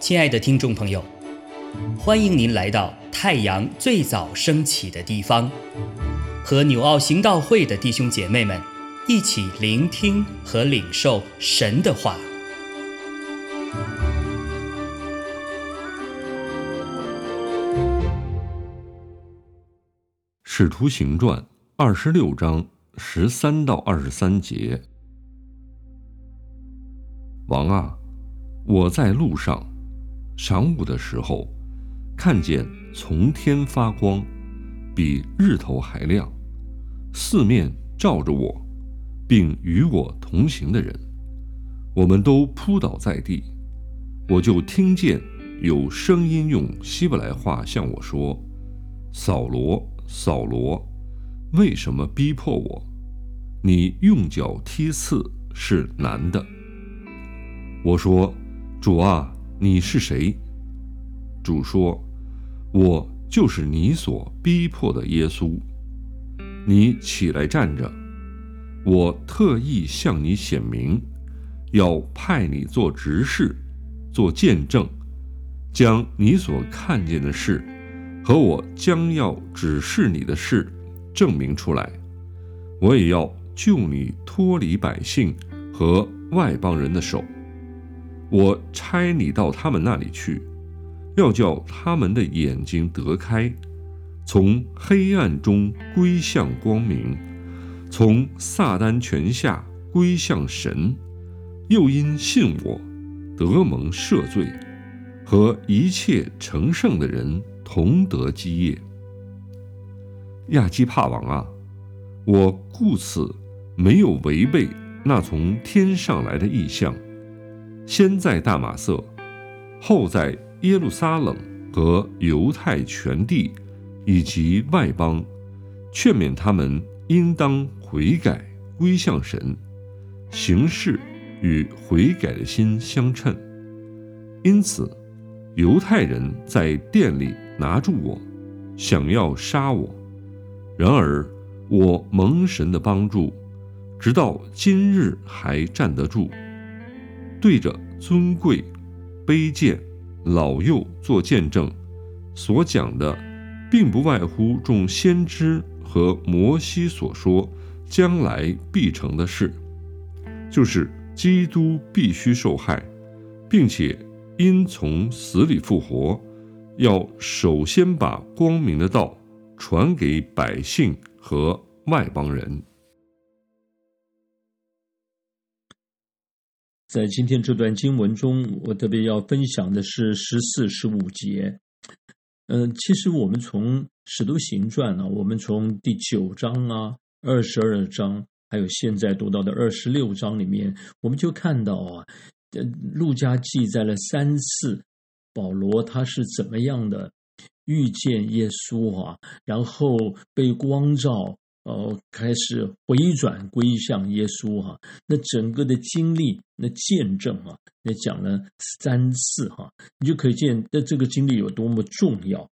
亲爱的听众朋友，欢迎您来到太阳最早升起的地方，和纽奥行道会的弟兄姐妹们一起聆听和领受神的话。使徒行传二十六章十三到二十三节，王啊，我在路上。晌午的时候，看见从天发光，比日头还亮，四面照着我，并与我同行的人，我们都扑倒在地。我就听见有声音用希伯来话向我说：“扫罗，扫罗，为什么逼迫我？你用脚踢刺是难的。”我说：“主啊。”你是谁？主说：“我就是你所逼迫的耶稣。你起来站着，我特意向你显明，要派你做执事，做见证，将你所看见的事和我将要指示你的事证明出来。我也要救你脱离百姓和外邦人的手。”我差你到他们那里去，要叫他们的眼睛得开，从黑暗中归向光明，从撒旦权下归向神，又因信我，得蒙赦罪，和一切成圣的人同得基业。亚基帕王啊，我故此没有违背那从天上来的意象。先在大马色，后在耶路撒冷和犹太全地，以及外邦，劝勉他们应当悔改归向神，行事与悔改的心相称。因此，犹太人在店里拿住我，想要杀我。然而，我蒙神的帮助，直到今日还站得住。对着尊贵、卑贱、老幼做见证，所讲的，并不外乎众先知和摩西所说将来必成的事，就是基督必须受害，并且因从死里复活，要首先把光明的道传给百姓和外邦人。在今天这段经文中，我特别要分享的是十四、十五节。嗯，其实我们从《使徒行传》呢，我们从第九章啊、二十二章，还有现在读到的二十六章里面，我们就看到啊，呃路加记载了三次保罗他是怎么样的遇见耶稣啊，然后被光照。哦，开始回转归向耶稣哈，那整个的经历，那见证啊，那讲了三次哈，你就可以见那这个经历有多么重要。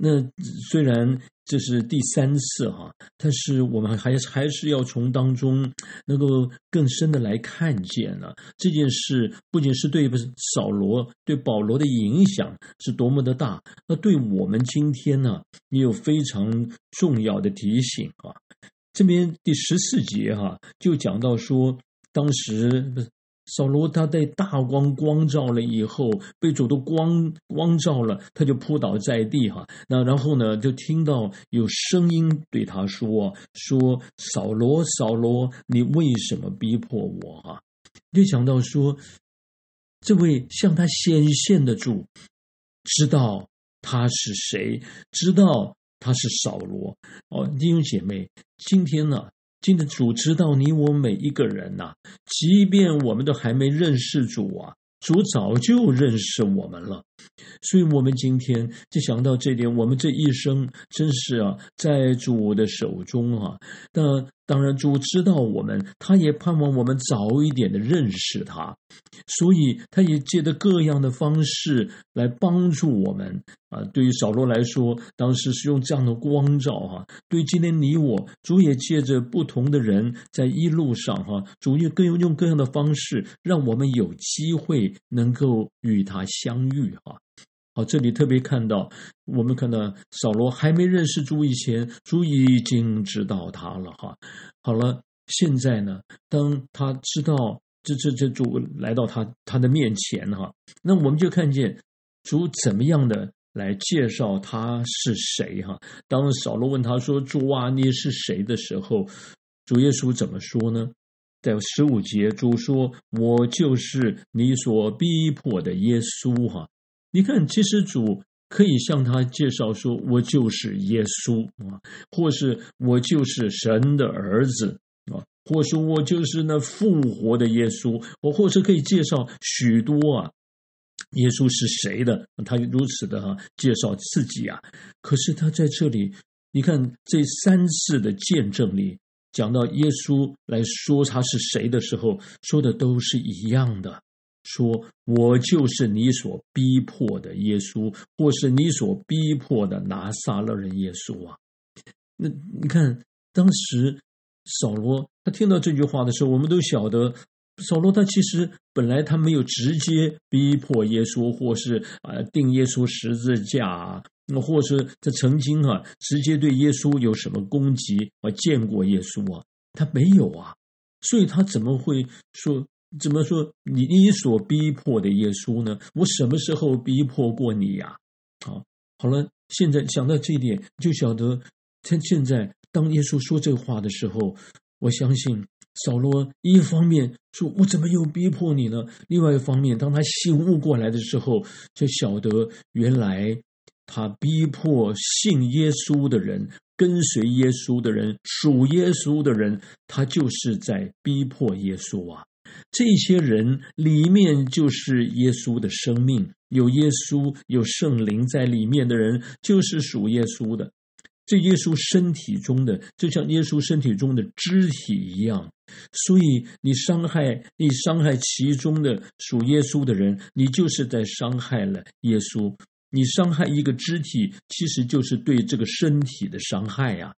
那虽然这是第三次哈，但是我们还还是要从当中能够更深的来看见呢这件事，不仅是对扫罗、对保罗的影响是多么的大，那对我们今天呢，也有非常重要的提醒啊。这边第十四节哈，就讲到说，当时扫罗他在大光光照了以后，被主的光光照了，他就扑倒在地哈。那然后呢，就听到有声音对他说：“说扫罗，扫罗，你为什么逼迫我？”哈，就想到说，这位向他显现的主，知道他是谁，知道他是扫罗。哦，弟兄姐妹，今天呢？今天主知道你我每一个人呐，即便我们都还没认识主啊，主早就认识我们了。所以，我们今天就想到这点，我们这一生真是啊，在主的手中啊。那当然，主知道我们，他也盼望我们早一点的认识他，所以他也借着各样的方式来帮助我们啊。对于扫罗来说，当时是用这样的光照哈；对今天你我，主也借着不同的人在一路上哈，主也更用各样的方式，让我们有机会能够与他相遇哈。好，这里特别看到，我们看到扫罗还没认识主以前，主已经知道他了哈。好了，现在呢，当他知道这这这主来到他他的面前哈，那我们就看见主怎么样的来介绍他是谁哈。当扫罗问他说：“主啊，你是谁？”的时候，主耶稣怎么说呢？在十五节，主说：“我就是你所逼迫的耶稣。”哈。你看，其实主可以向他介绍说：“我就是耶稣啊，或是我就是神的儿子啊，或是我就是那复活的耶稣。我或是可以介绍许多啊，耶稣是谁的？他如此的哈介绍自己啊。可是他在这里，你看这三次的见证里，讲到耶稣来说他是谁的时候，说的都是一样的。”说：“我就是你所逼迫的耶稣，或是你所逼迫的拿撒勒人耶稣啊！”那你看，当时扫罗他听到这句话的时候，我们都晓得，扫罗他其实本来他没有直接逼迫耶稣，或是啊定耶稣十字架，那或是他曾经啊直接对耶稣有什么攻击啊见过耶稣啊？他没有啊，所以他怎么会说？怎么说？你你所逼迫的耶稣呢？我什么时候逼迫过你呀？好，好了，现在想到这一点，就晓得他现在当耶稣说这话的时候，我相信扫罗一方面说我怎么又逼迫你呢？另外一方面，当他醒悟过来的时候，就晓得原来他逼迫信耶稣的人、跟随耶稣的人、属耶稣的人，他就是在逼迫耶稣啊。这些人里面就是耶稣的生命，有耶稣有圣灵在里面的人，就是属耶稣的。这耶稣身体中的，就像耶稣身体中的肢体一样。所以你伤害你伤害其中的属耶稣的人，你就是在伤害了耶稣。你伤害一个肢体，其实就是对这个身体的伤害呀。啊，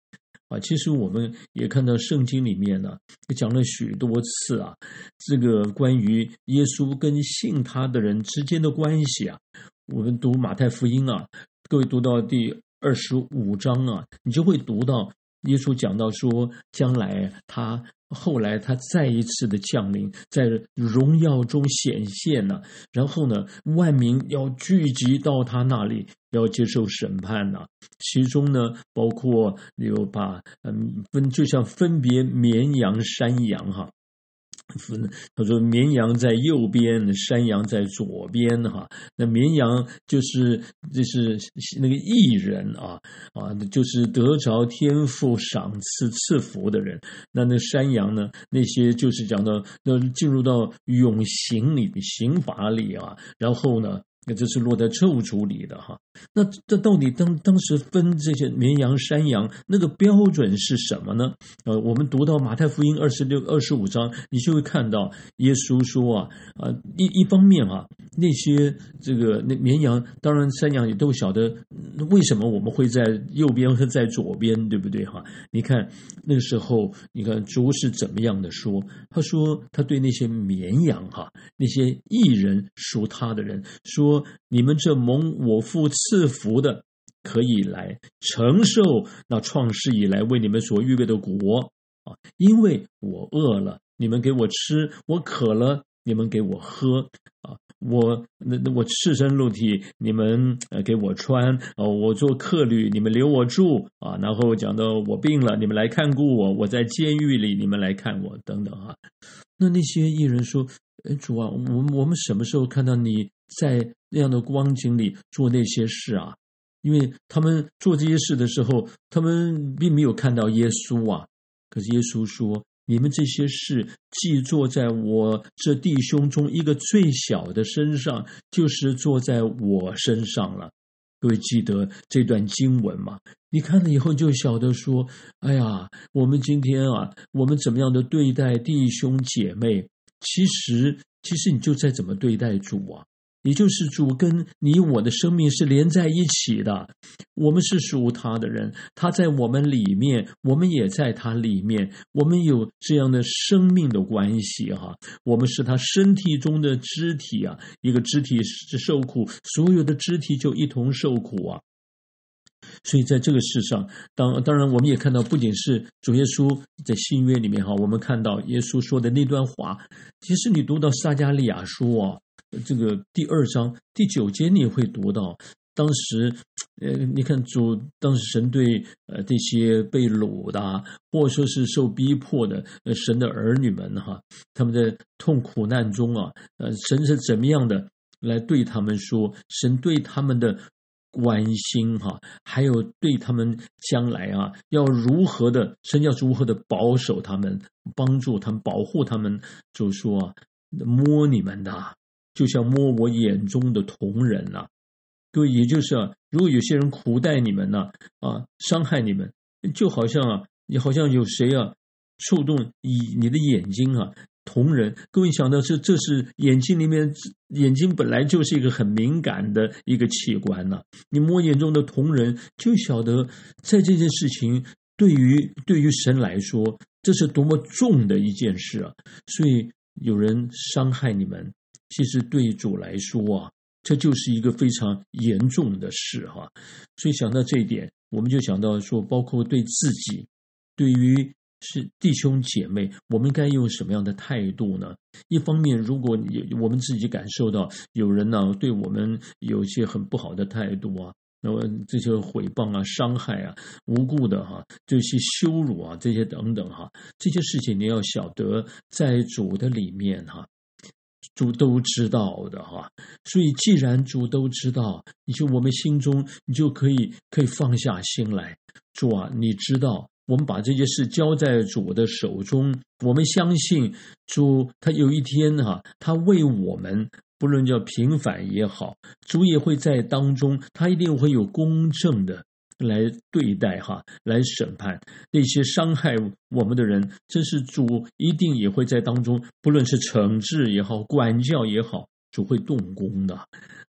啊其实我们也看到圣经里面呢，讲了许多次啊，这个关于耶稣跟信他的人之间的关系啊。我们读马太福音啊，各位读到第二十五章啊，你就会读到耶稣讲到说，将来他。后来他再一次的降临，在荣耀中显现了，然后呢，万民要聚集到他那里，要接受审判呢。其中呢，包括有把嗯分，就像分别绵羊、山羊哈。他说绵羊在右边，山羊在左边哈。那绵羊就是就是那个艺人啊啊，就是得着天赋赏赐赐福的人。那那山羊呢？那些就是讲到那进入到永刑里刑法里啊，然后呢？那这是落在臭主里的哈，那这到底当当时分这些绵羊、山羊那个标准是什么呢？呃，我们读到马太福音二十六、二十五章，你就会看到耶稣说啊啊一一方面啊，那些这个那绵羊，当然山羊也都晓得为什么我们会在右边和在左边，对不对哈？你看那个时候，你看主是怎么样的说？他说他对那些绵羊哈，那些艺人属他的人说。你们这蒙我父赐福的，可以来承受那创世以来为你们所预备的国啊！因为我饿了，你们给我吃；我渴了，你们给我喝啊！我那那我赤身露体，你们呃给我穿啊！我做客旅，你们留我住啊！然后讲到我病了，你们来看顾我；我在监狱里，你们来看我等等啊！那那些艺人说：“哎，主啊，我我们什么时候看到你？”在那样的光景里做那些事啊，因为他们做这些事的时候，他们并没有看到耶稣啊。可是耶稣说：“你们这些事既做在我这弟兄中一个最小的身上，就是做在我身上了。”各位记得这段经文吗？你看了以后就晓得说，哎呀，我们今天啊，我们怎么样的对待弟兄姐妹？其实，其实你就在怎么对待主啊。也就是主跟你我的生命是连在一起的，我们是属他的人，他在我们里面，我们也在他里面，我们有这样的生命的关系哈。我们是他身体中的肢体啊，一个肢体受苦，所有的肢体就一同受苦啊。所以在这个世上，当当然我们也看到，不仅是主耶稣在新约里面哈，我们看到耶稣说的那段话，其实你读到撒加利亚书啊。这个第二章第九节你也会读到，当时，呃，你看主当时神对呃这些被掳的，或者说是受逼迫的，呃神的儿女们哈，他们在痛苦难中啊，呃神是怎么样的来对他们说，神对他们的关心哈，还有对他们将来啊要如何的，神要如何的保守他们，帮助他们，保护他们，就说摸你们的。就像摸我眼中的瞳人呐，各位，也就是啊，如果有些人苦待你们呢，啊，伤害你们，就好像啊，你好像有谁啊，触动你你的眼睛啊，瞳人。各位想到这，这是眼睛里面，眼睛本来就是一个很敏感的一个器官呐。你摸眼中的瞳人，就晓得在这件事情对于对于神来说，这是多么重的一件事啊。所以有人伤害你们。其实对主来说啊，这就是一个非常严重的事哈。所以想到这一点，我们就想到说，包括对自己，对于是弟兄姐妹，我们该用什么样的态度呢？一方面，如果我们自己感受到有人呢对我们有一些很不好的态度啊，那么这些毁谤啊、伤害啊、无故的哈这些羞辱啊这些等等哈，这些事情你要晓得，在主的里面哈。主都知道的哈，所以既然主都知道，你就我们心中你就可以可以放下心来。主啊，你知道，我们把这些事交在主的手中，我们相信主，他有一天哈，他为我们，不论叫平反也好，主也会在当中，他一定会有公正的。来对待哈，来审判那些伤害我们的人，这是主一定也会在当中，不论是惩治也好，管教也好，主会动工的。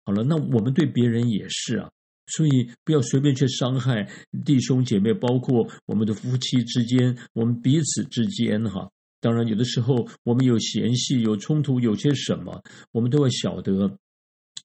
好了，那我们对别人也是啊，所以不要随便去伤害弟兄姐妹，包括我们的夫妻之间，我们彼此之间哈。当然，有的时候我们有嫌隙、有冲突、有些什么，我们都要晓得。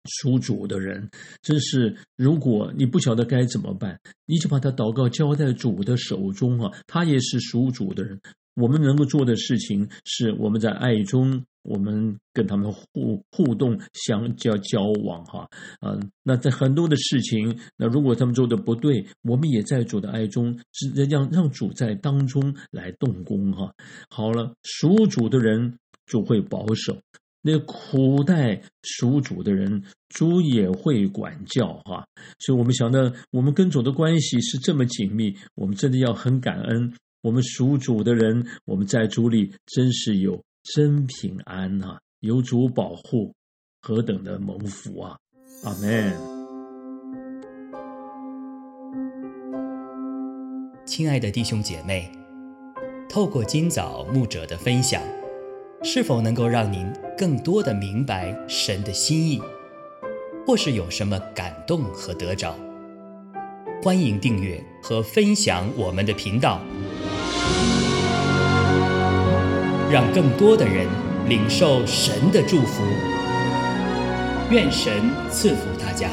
属主的人，真是如果你不晓得该怎么办，你就把他祷告交在主的手中啊！他也是属主的人。我们能够做的事情是，我们在爱中，我们跟他们互互动、相交交往哈。嗯，那在很多的事情，那如果他们做的不对，我们也在主的爱中，是让让主在当中来动工哈。好了，属主的人就会保守。那苦待属主的人，主也会管教哈。所以，我们想到我们跟主的关系是这么紧密，我们真的要很感恩。我们属主的人，我们在主里真是有真平安呐，有主保护，何等的蒙福啊！阿门。亲爱的弟兄姐妹，透过今早牧者的分享。是否能够让您更多的明白神的心意，或是有什么感动和得着？欢迎订阅和分享我们的频道，让更多的人领受神的祝福。愿神赐福大家。